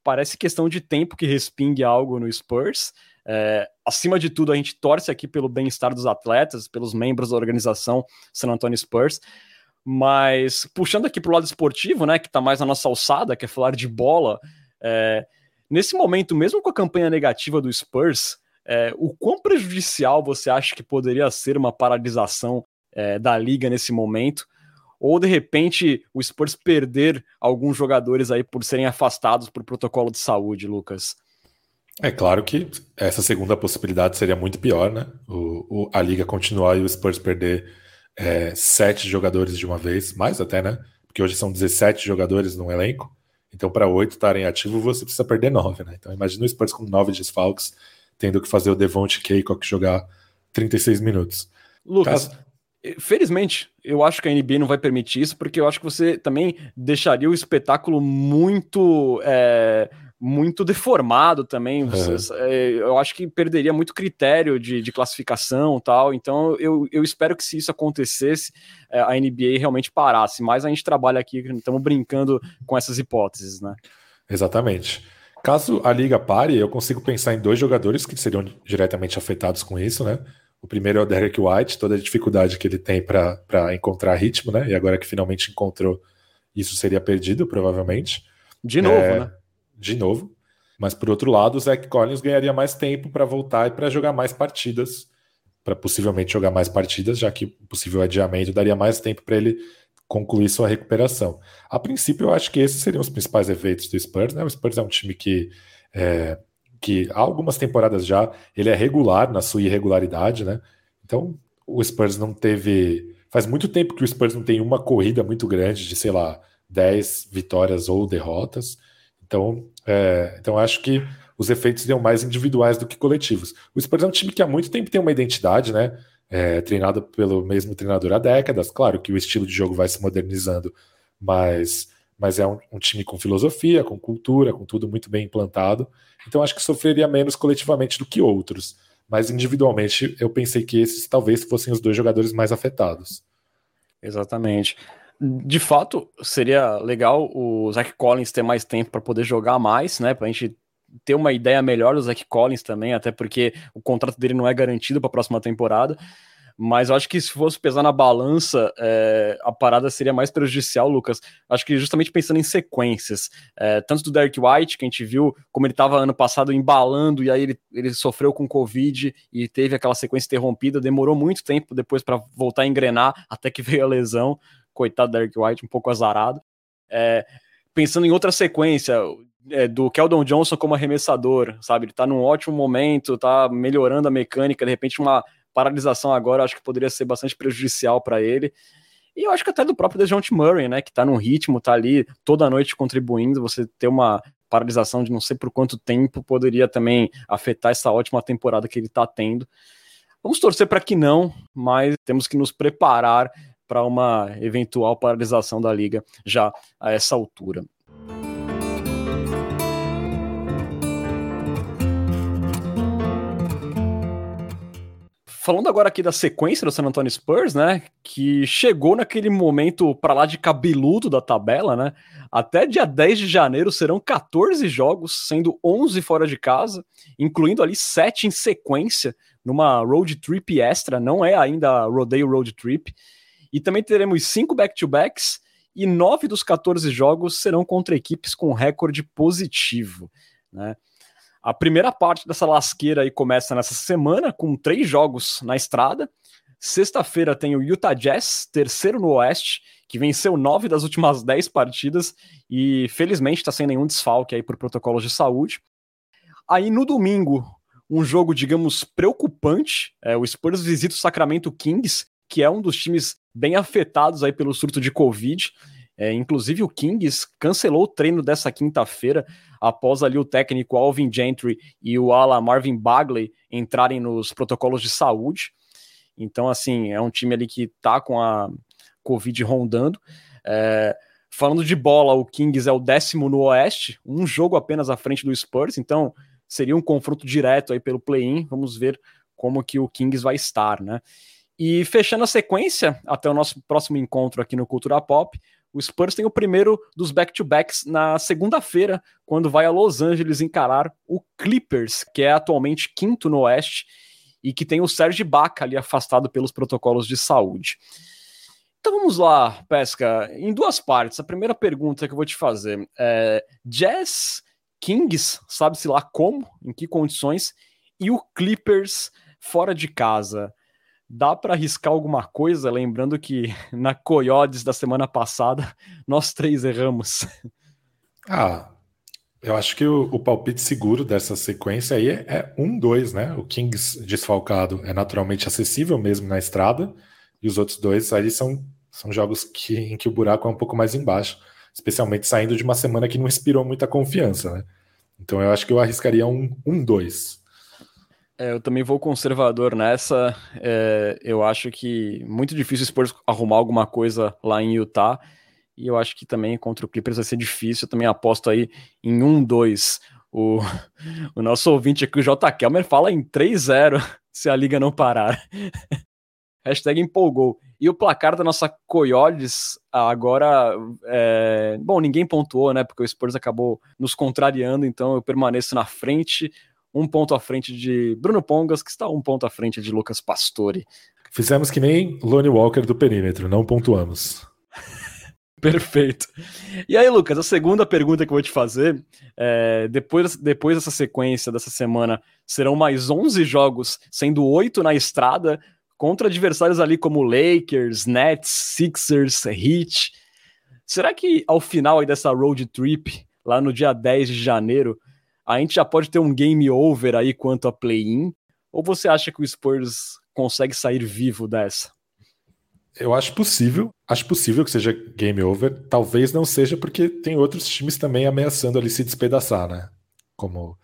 S1: parece questão de tempo que respingue algo no Spurs. É, acima de tudo, a gente torce aqui pelo bem-estar dos atletas, pelos membros da organização San Antonio Spurs. Mas puxando aqui para o lado esportivo, né, que está mais na nossa alçada, que é falar de bola, é, nesse momento, mesmo com a campanha negativa do Spurs, é, o quão prejudicial você acha que poderia ser uma paralisação é, da liga nesse momento? ou de repente o Spurs perder alguns jogadores aí por serem afastados por protocolo de saúde, Lucas?
S2: É claro que essa segunda possibilidade seria muito pior, né? O, o a liga continuar e o Spurs perder é, sete jogadores de uma vez, mais até, né? Porque hoje são 17 jogadores no elenco. Então, para oito estarem ativos, você precisa perder nove, né? Então, imagina o Spurs com nove desfalques, tendo que fazer o Devonte Keikock jogar 36 minutos.
S1: Lucas, Caso... Felizmente, eu acho que a NBA não vai permitir isso, porque eu acho que você também deixaria o espetáculo muito. É, muito deformado também. É. eu acho que perderia muito critério de, de classificação tal. Então, eu, eu espero que se isso acontecesse, é, a NBA realmente parasse. Mas a gente trabalha aqui, estamos brincando com essas hipóteses, né?
S2: Exatamente. Caso a liga pare, eu consigo pensar em dois jogadores que seriam diretamente afetados com isso, né? O primeiro é o Derek White, toda a dificuldade que ele tem para encontrar ritmo, né? E agora que finalmente encontrou, isso seria perdido, provavelmente.
S1: De novo, é, né?
S2: De novo. Mas por outro lado, o Zach Collins ganharia mais tempo para voltar e para jogar mais partidas, para possivelmente jogar mais partidas, já que o possível adiamento daria mais tempo para ele concluir sua recuperação. A princípio, eu acho que esses seriam os principais efeitos do Spurs, né? O Spurs é um time que é, que há algumas temporadas já ele é regular na sua irregularidade, né? Então o Spurs não teve. Faz muito tempo que o Spurs não tem uma corrida muito grande de, sei lá, 10 vitórias ou derrotas. Então É, então acho que os efeitos seriam mais individuais do que coletivos. O Spurs é um time que há muito tempo tem uma identidade, né? É, treinado pelo mesmo treinador há décadas. Claro que o estilo de jogo vai se modernizando, mas, mas é um, um time com filosofia, com cultura, com tudo muito bem implantado. Então acho que sofreria menos coletivamente do que outros. Mas individualmente eu pensei que esses talvez fossem os dois jogadores mais afetados.
S1: Exatamente. De fato, seria legal o Zach Collins ter mais tempo para poder jogar mais, né? Para a gente ter uma ideia melhor do Zach Collins também, até porque o contrato dele não é garantido para a próxima temporada. Mas eu acho que se fosse pesar na balança, é, a parada seria mais prejudicial, Lucas. Acho que justamente pensando em sequências, é, tanto do Derek White, que a gente viu como ele estava ano passado embalando, e aí ele, ele sofreu com Covid e teve aquela sequência interrompida, demorou muito tempo depois para voltar a engrenar, até que veio a lesão. Coitado do Derek White, um pouco azarado. É, pensando em outra sequência, é, do Keldon Johnson como arremessador, sabe? Ele tá num ótimo momento, tá melhorando a mecânica, de repente uma paralisação agora acho que poderia ser bastante prejudicial para ele. E eu acho que até do próprio DeJounte Murray, né, que tá num ritmo, tá ali toda noite contribuindo, você ter uma paralisação de não sei por quanto tempo poderia também afetar essa ótima temporada que ele tá tendo. Vamos torcer para que não, mas temos que nos preparar para uma eventual paralisação da liga já a essa altura. Falando agora aqui da sequência do San Antonio Spurs, né, que chegou naquele momento para lá de cabeludo da tabela, né? Até dia 10 de janeiro serão 14 jogos, sendo 11 fora de casa, incluindo ali 7 em sequência numa road trip extra, não é ainda a Rodeo Road Trip. E também teremos 5 back-to-backs e 9 dos 14 jogos serão contra equipes com recorde positivo, né? A primeira parte dessa lasqueira aí começa nessa semana, com três jogos na estrada. Sexta-feira tem o Utah Jazz, terceiro no Oeste, que venceu nove das últimas dez partidas e felizmente está sem nenhum desfalque aí por protocolos de saúde. Aí no domingo, um jogo, digamos, preocupante. É, o Spurs visita o Sacramento Kings, que é um dos times bem afetados aí pelo surto de Covid. É, inclusive o Kings cancelou o treino dessa quinta-feira após ali o técnico Alvin Gentry e o ala Marvin Bagley entrarem nos protocolos de saúde. Então, assim, é um time ali que tá com a Covid rondando. É, falando de bola, o Kings é o décimo no Oeste, um jogo apenas à frente do Spurs, então seria um confronto direto aí pelo play-in. Vamos ver como que o Kings vai estar, né? E fechando a sequência, até o nosso próximo encontro aqui no Cultura Pop, o Spurs tem o primeiro dos back-to-backs na segunda-feira, quando vai a Los Angeles encarar o Clippers, que é atualmente quinto no Oeste e que tem o Serge Baca ali afastado pelos protocolos de saúde. Então vamos lá, Pesca, em duas partes. A primeira pergunta que eu vou te fazer é: Jazz, Kings, sabe-se lá como, em que condições, e o Clippers fora de casa. Dá para arriscar alguma coisa, lembrando que na Coyotes da semana passada nós três erramos.
S2: Ah, eu acho que o, o palpite seguro dessa sequência aí é, um, dois, né? O Kings desfalcado é naturalmente acessível mesmo na estrada, e os outros dois aí são, são jogos que, em que o buraco é um pouco mais embaixo, especialmente saindo de uma semana que não inspirou muita confiança, né? Então eu acho que eu arriscaria um, um dois.
S1: É, eu também vou conservador nessa. É, eu acho que muito difícil o Spurs arrumar alguma coisa lá em Utah. E eu acho que também contra o Clippers vai ser difícil. Eu também aposto aí em 1-2. O, o nosso ouvinte aqui, o J. Kelmer, fala em 3-0 se a liga não parar. Hashtag empolgou. E o placar da nossa Coyotes agora. É... Bom, ninguém pontuou, né? Porque o Spurs acabou nos contrariando, então eu permaneço na frente um ponto à frente de Bruno Pongas, que está um ponto à frente de Lucas Pastore.
S2: Fizemos que nem Lonnie Walker do perímetro, não pontuamos.
S1: Perfeito. E aí, Lucas, a segunda pergunta que eu vou te fazer, é, depois, depois dessa sequência dessa semana, serão mais 11 jogos, sendo oito na estrada, contra adversários ali como Lakers, Nets, Sixers, Heat. Será que ao final aí dessa road trip, lá no dia 10 de janeiro, a gente já pode ter um game over aí quanto a play-in? Ou você acha que o Spurs consegue sair vivo dessa?
S2: Eu acho possível, acho possível que seja game over. Talvez não seja, porque tem outros times também ameaçando ali se despedaçar, né? Como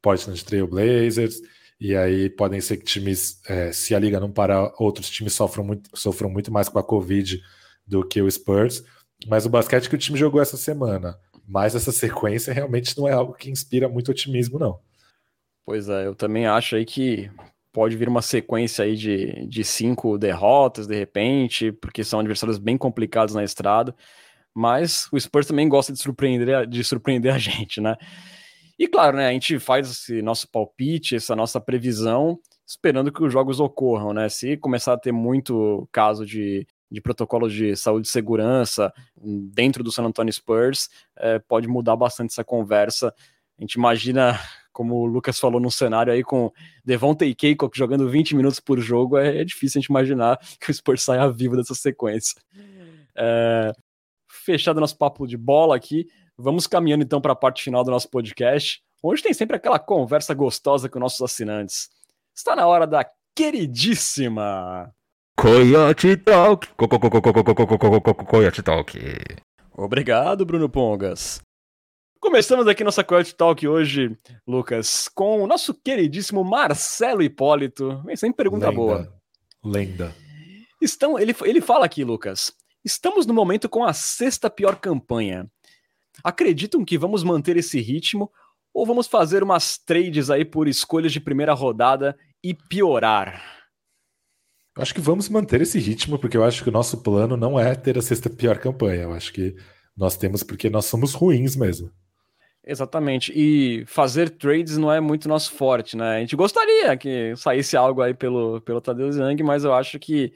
S2: Portland Trail Blazers, e aí podem ser que times, é, se a liga não parar, outros times sofram muito, sofram muito mais com a Covid do que o Spurs. Mas o basquete que o time jogou essa semana, mais essa sequência, realmente não é algo que inspira muito otimismo, não.
S1: Pois é, eu também acho aí que pode vir uma sequência aí de, de cinco derrotas, de repente, porque são adversários bem complicados na estrada, mas o Spurs também gosta de surpreender, de surpreender a gente, né? E claro, né, a gente faz esse nosso palpite, essa nossa previsão, esperando que os jogos ocorram, né? Se começar a ter muito caso de, de protocolos de saúde e segurança dentro do San Antonio Spurs, é, pode mudar bastante essa conversa. A gente imagina como o Lucas falou no cenário aí com Devontae Keikock jogando 20 minutos por jogo, é, é, difícil a gente imaginar que o Spurs saia vivo dessa sequência. É, fechado nosso papo de bola aqui, vamos caminhando então para a parte final do nosso podcast, onde tem sempre aquela conversa gostosa com nossos assinantes. Está na hora da queridíssima
S3: Coyote Talk. Coyote Talk.
S1: Obrigado, Bruno Pongas. Começamos aqui nossa Coyote Talk hoje, Lucas, com o nosso queridíssimo Marcelo Hipólito. Vem sempre pergunta
S2: Lenda.
S1: boa.
S2: Lenda.
S1: Estão, ele, ele fala aqui, Lucas. Estamos no momento com a sexta pior campanha. Acreditam que vamos manter esse ritmo ou vamos fazer umas trades aí por escolhas de primeira rodada e piorar?
S2: Eu acho que vamos manter esse ritmo, porque eu acho que o nosso plano não é ter a sexta pior campanha. Eu acho que nós temos porque nós somos ruins mesmo.
S1: Exatamente. E fazer trades não é muito nosso forte, né? A gente gostaria que saísse algo aí pelo, pelo Tadeu Zhang, mas eu acho que,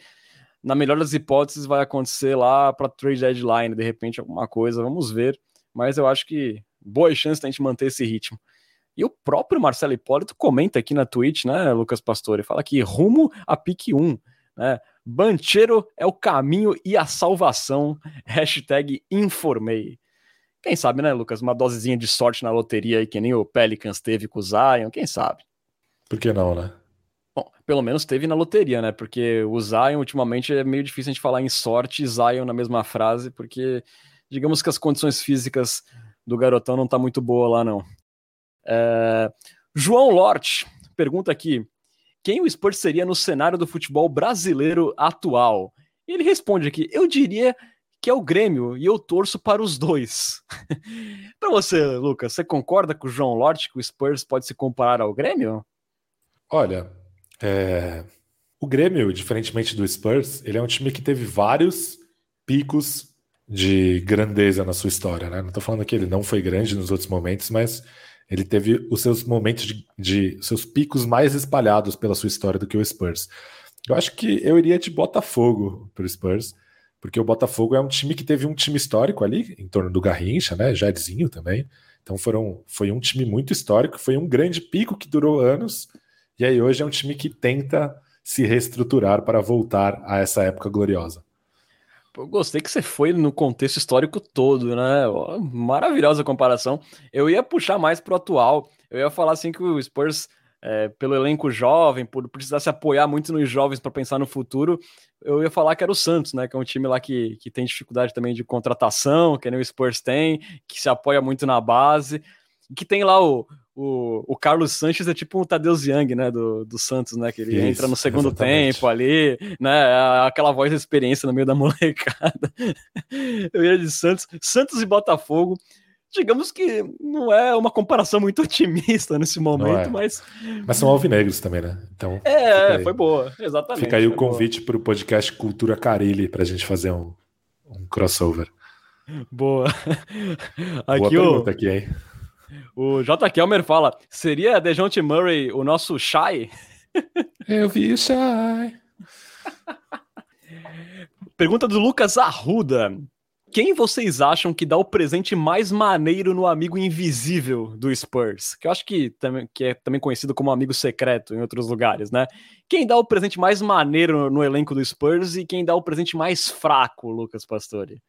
S1: na melhor das hipóteses, vai acontecer lá para trade deadline, de repente, alguma coisa. Vamos ver. Mas eu acho que boas chances da gente manter esse ritmo. E o próprio Marcelo Hipólito comenta aqui na Twitch, né, Lucas Pastore? Fala que rumo a pique 1, né? Banchero é o caminho e a salvação. Hashtag informei. Quem sabe, né, Lucas? Uma dosezinha de sorte na loteria aí, que nem o Pelicans teve com o Zion, quem sabe?
S2: Por que não, né?
S1: Bom, pelo menos teve na loteria, né? Porque o Zion, ultimamente, é meio difícil a gente falar em sorte e Zion na mesma frase, porque digamos que as condições físicas do garotão não tá muito boa lá, não. É... João Lort pergunta aqui: quem o Spurs seria no cenário do futebol brasileiro atual? E ele responde aqui: eu diria que é o Grêmio, e eu torço para os dois. para você, Lucas, você concorda com o João Lort que o Spurs pode se comparar ao Grêmio?
S2: Olha, é... o Grêmio, diferentemente do Spurs, ele é um time que teve vários picos de grandeza na sua história, né? Não estou falando que ele não foi grande nos outros momentos, mas ele teve os seus momentos de, de seus picos mais espalhados pela sua história do que o Spurs. Eu acho que eu iria de Botafogo para o Spurs porque o Botafogo é um time que teve um time histórico ali, em torno do Garrincha, né? Jairzinho também. Então foram, foi um time muito histórico, foi um grande pico que durou anos, e aí hoje é um time que tenta se reestruturar para voltar a essa época gloriosa.
S1: Eu gostei que você foi no contexto histórico todo, né? Maravilhosa comparação. Eu ia puxar mais pro atual. Eu ia falar assim que o Spurs é, pelo elenco jovem, por precisar se apoiar muito nos jovens para pensar no futuro, eu ia falar que era o Santos, né? Que é um time lá que, que tem dificuldade também de contratação, que nem o Spurs tem, que se apoia muito na base, que tem lá o, o, o Carlos Sanches é tipo um Tadeu Young, né? Do, do Santos, né? Que ele Isso, entra no segundo exatamente. tempo ali, né? Aquela voz de experiência no meio da molecada. eu ia de Santos, Santos e Botafogo digamos que não é uma comparação muito otimista nesse momento, é. mas.
S2: Mas são alvinegros também, né? Então.
S1: É, foi boa, exatamente.
S2: Fica aí o convite para o podcast Cultura Carilli para a gente fazer um, um crossover.
S1: Boa.
S2: Aqui boa pergunta o, aqui, hein?
S1: O J. Kelmer fala: seria Dejounte Murray o nosso Shy?
S2: Eu vi o Shy.
S1: Pergunta do Lucas Arruda. Quem vocês acham que dá o presente mais maneiro no amigo invisível do Spurs? Que eu acho que, que é também conhecido como amigo secreto em outros lugares, né? Quem dá o presente mais maneiro no elenco do Spurs e quem dá o presente mais fraco, Lucas Pastore?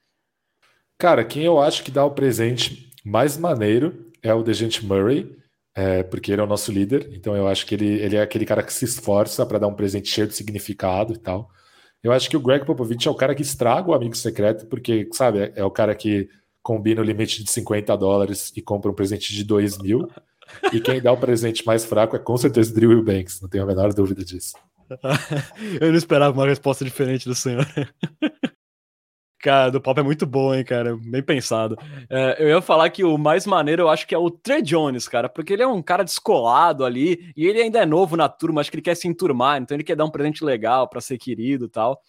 S2: Cara, quem eu acho que dá o presente mais maneiro é o Dejante Murray, é, porque ele é o nosso líder, então eu acho que ele, ele é aquele cara que se esforça para dar um presente cheio de significado e tal. Eu acho que o Greg Popovich é o cara que estraga o amigo secreto, porque, sabe, é, é o cara que combina o limite de 50 dólares e compra um presente de 2 mil. E quem dá o presente mais fraco é com certeza Drew Eubanks, não tenho a menor dúvida disso.
S1: Eu não esperava uma resposta diferente do senhor. Cara, do pop é muito bom, hein, cara. Bem pensado. É, eu ia falar que o mais maneiro eu acho que é o Trey Jones, cara, porque ele é um cara descolado ali e ele ainda é novo na turma, acho que ele quer se enturmar, então ele quer dar um presente legal para ser querido e tal.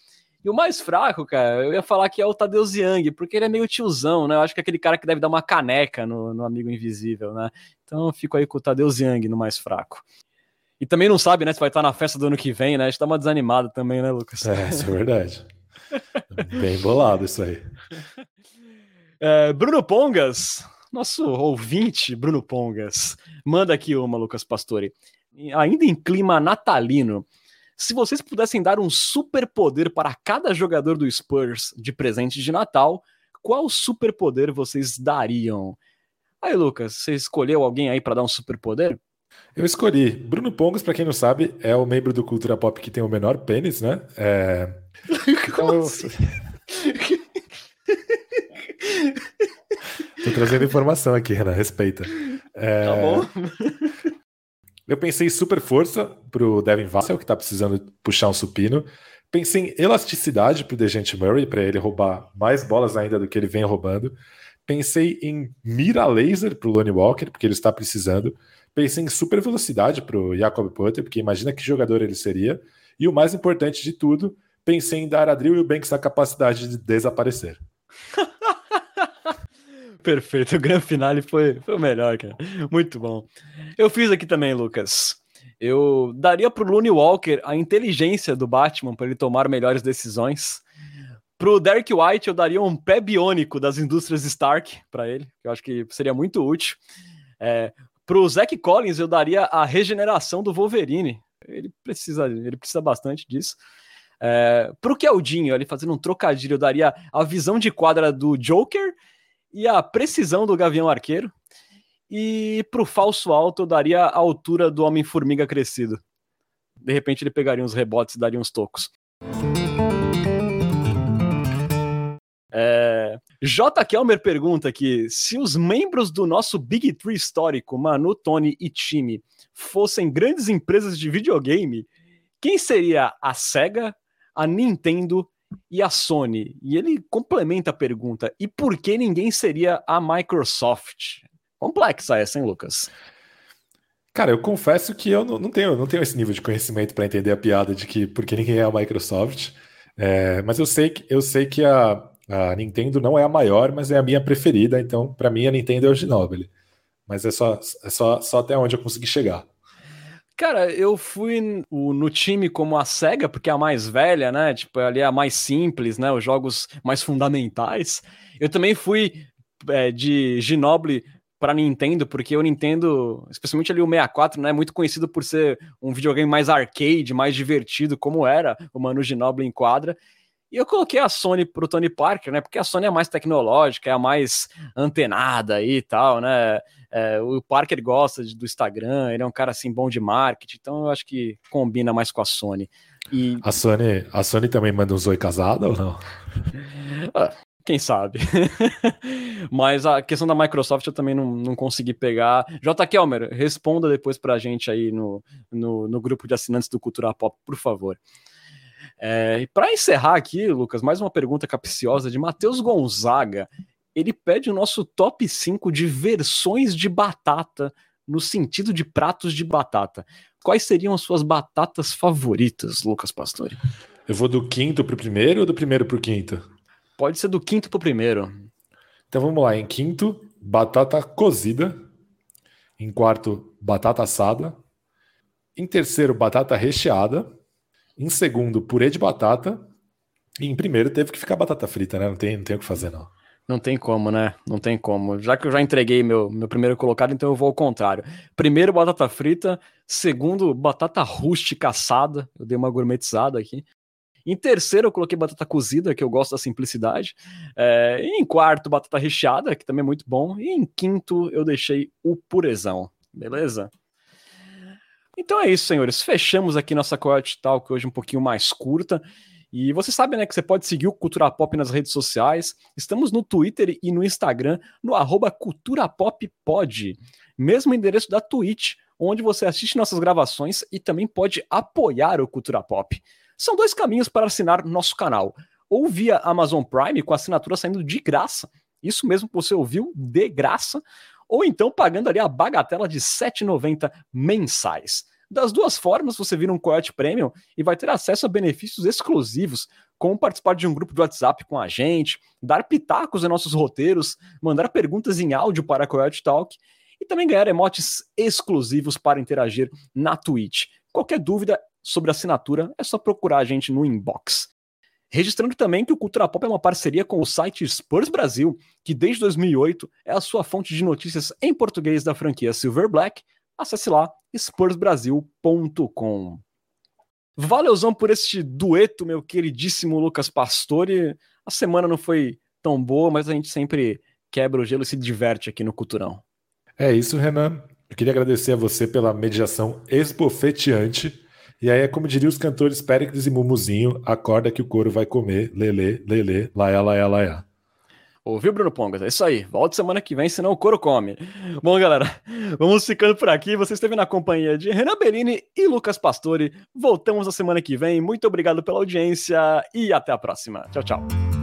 S1: E o mais fraco, cara, eu ia falar que é o Tadeu Young, porque ele é meio tiozão, né? Eu acho que é aquele cara que deve dar uma caneca no, no Amigo Invisível, né? Então eu fico aí com o Tadeu Young no mais fraco. E também não sabe, né, se vai estar na festa do ano que vem, né? A gente tá uma desanimada também, né, Lucas?
S2: É, isso é verdade. Bem bolado isso aí.
S1: É, Bruno Pongas, nosso ouvinte, Bruno Pongas, manda aqui uma, Lucas Pastore. Ainda em clima natalino, se vocês pudessem dar um superpoder para cada jogador do Spurs de presente de Natal, qual superpoder vocês dariam? Aí, Lucas, você escolheu alguém aí para dar um superpoder?
S2: Eu escolhi. Bruno Pongas, para quem não sabe, é o membro do Cultura Pop que tem o menor pênis, né? É... Então, eu... Tô trazendo informação aqui, Renan, respeita. É... Tá bom. Eu pensei em super força pro Devin Vassell, que tá precisando puxar um supino. Pensei em elasticidade pro Dejante Murray, para ele roubar mais bolas ainda do que ele vem roubando. Pensei em mira laser pro Lonnie Walker, porque ele está precisando. Pensei em super velocidade pro Jacob Potter, porque imagina que jogador ele seria. E o mais importante de tudo, pensei em dar a Drill e o Banks a capacidade de desaparecer.
S1: Perfeito, o grande finale foi, foi o melhor, cara. Muito bom. Eu fiz aqui também, Lucas. Eu daria pro Looney Walker a inteligência do Batman para ele tomar melhores decisões. Pro Derek White, eu daria um pé biônico das indústrias Stark para ele, que eu acho que seria muito útil. É, pro Zach Collins, eu daria a regeneração do Wolverine. Ele precisa, ele precisa bastante disso. É, pro Keldinho, ali fazendo um trocadilho, eu daria a visão de quadra do Joker e a precisão do Gavião Arqueiro. E pro falso alto eu daria a altura do Homem-Formiga crescido. De repente ele pegaria uns rebotes e daria uns tocos. É... J. Kelmer pergunta aqui: se os membros do nosso Big Three histórico, Manu, Tony e time, fossem grandes empresas de videogame, quem seria a SEGA, a Nintendo e a Sony. E ele complementa a pergunta: e por que ninguém seria a Microsoft? Complexa essa, hein, Lucas?
S2: Cara, eu confesso que eu não, não tenho, não tenho esse nível de conhecimento para entender a piada de que porque ninguém é a Microsoft. É, mas eu sei que eu sei que a, a Nintendo não é a maior, mas é a minha preferida. Então, para mim, a Nintendo é o Ginobili. Mas é só, é só, só até onde eu consegui chegar.
S1: Cara, eu fui no, time como a SEGA, porque é a mais velha, né? Tipo, ali é a mais simples, né? Os jogos mais fundamentais. Eu também fui é, de Ginoble para Nintendo, porque o Nintendo, especialmente ali o 64, né, é muito conhecido por ser um videogame mais arcade, mais divertido, como era o Manu Ginoble em quadra. E eu coloquei a Sony pro Tony Parker, né? Porque a Sony é mais tecnológica, é a mais antenada e tal, né? É, o Parker gosta de, do Instagram, ele é um cara assim bom de marketing, então eu acho que combina mais com a Sony.
S2: E... A Sony, a Sony também manda um Zoe casada ou não?
S1: Ah, quem sabe? Mas a questão da Microsoft eu também não, não consegui pegar. J. Kelmer, responda depois pra gente aí no, no, no grupo de assinantes do Cultura Pop, por favor. É, e para encerrar aqui, Lucas, mais uma pergunta capciosa de Matheus Gonzaga ele pede o nosso top 5 de versões de batata, no sentido de pratos de batata. Quais seriam as suas batatas favoritas, Lucas Pastore?
S2: Eu vou do quinto pro primeiro ou do primeiro pro quinto?
S1: Pode ser do quinto pro primeiro.
S2: Então vamos lá. Em quinto, batata cozida. Em quarto, batata assada. Em terceiro, batata recheada. Em segundo, purê de batata. E em primeiro teve que ficar batata frita, né? Não tem, não tem o que fazer, não.
S1: Não tem como, né? Não tem como. Já que eu já entreguei meu, meu primeiro colocado, então eu vou ao contrário. Primeiro, batata frita. Segundo, batata rústica assada. Eu dei uma gourmetizada aqui. Em terceiro, eu coloquei batata cozida, que eu gosto da simplicidade. É, em quarto, batata recheada, que também é muito bom. E em quinto, eu deixei o purezão. Beleza? Então é isso, senhores. Fechamos aqui nossa Coyote Talk hoje um pouquinho mais curta. E você sabe, né, que você pode seguir o Cultura Pop nas redes sociais. Estamos no Twitter e no Instagram, no arroba culturapoppod. Mesmo endereço da Twitch, onde você assiste nossas gravações e também pode apoiar o Cultura Pop. São dois caminhos para assinar nosso canal. Ou via Amazon Prime, com assinatura saindo de graça. Isso mesmo que você ouviu, de graça. Ou então pagando ali a bagatela de R$ 7,90 mensais. Das duas formas, você vira um Coyote Premium e vai ter acesso a benefícios exclusivos, como participar de um grupo de WhatsApp com a gente, dar pitacos em nossos roteiros, mandar perguntas em áudio para a Coyote Talk e também ganhar emotes exclusivos para interagir na Twitch. Qualquer dúvida sobre assinatura é só procurar a gente no inbox. Registrando também que o Cultura Pop é uma parceria com o site Spurs Brasil, que desde 2008 é a sua fonte de notícias em português da franquia Silver Black, Acesse lá spursbrasil.com. Valeuzão por este dueto, meu queridíssimo Lucas Pastore. A semana não foi tão boa, mas a gente sempre quebra o gelo e se diverte aqui no Culturão.
S2: É isso, Renan. Eu queria agradecer a você pela mediação esbofeteante. E aí é como diriam os cantores Péricles e Mumuzinho, acorda que o couro vai comer, lele, lele, laia, laia, laia.
S1: Ouviu, Bruno Pongas? É isso aí. Volta semana que vem, senão o couro come. Bom, galera, vamos ficando por aqui. Você esteve na companhia de Renan Bellini e Lucas Pastore. Voltamos na semana que vem. Muito obrigado pela audiência e até a próxima. Tchau, tchau.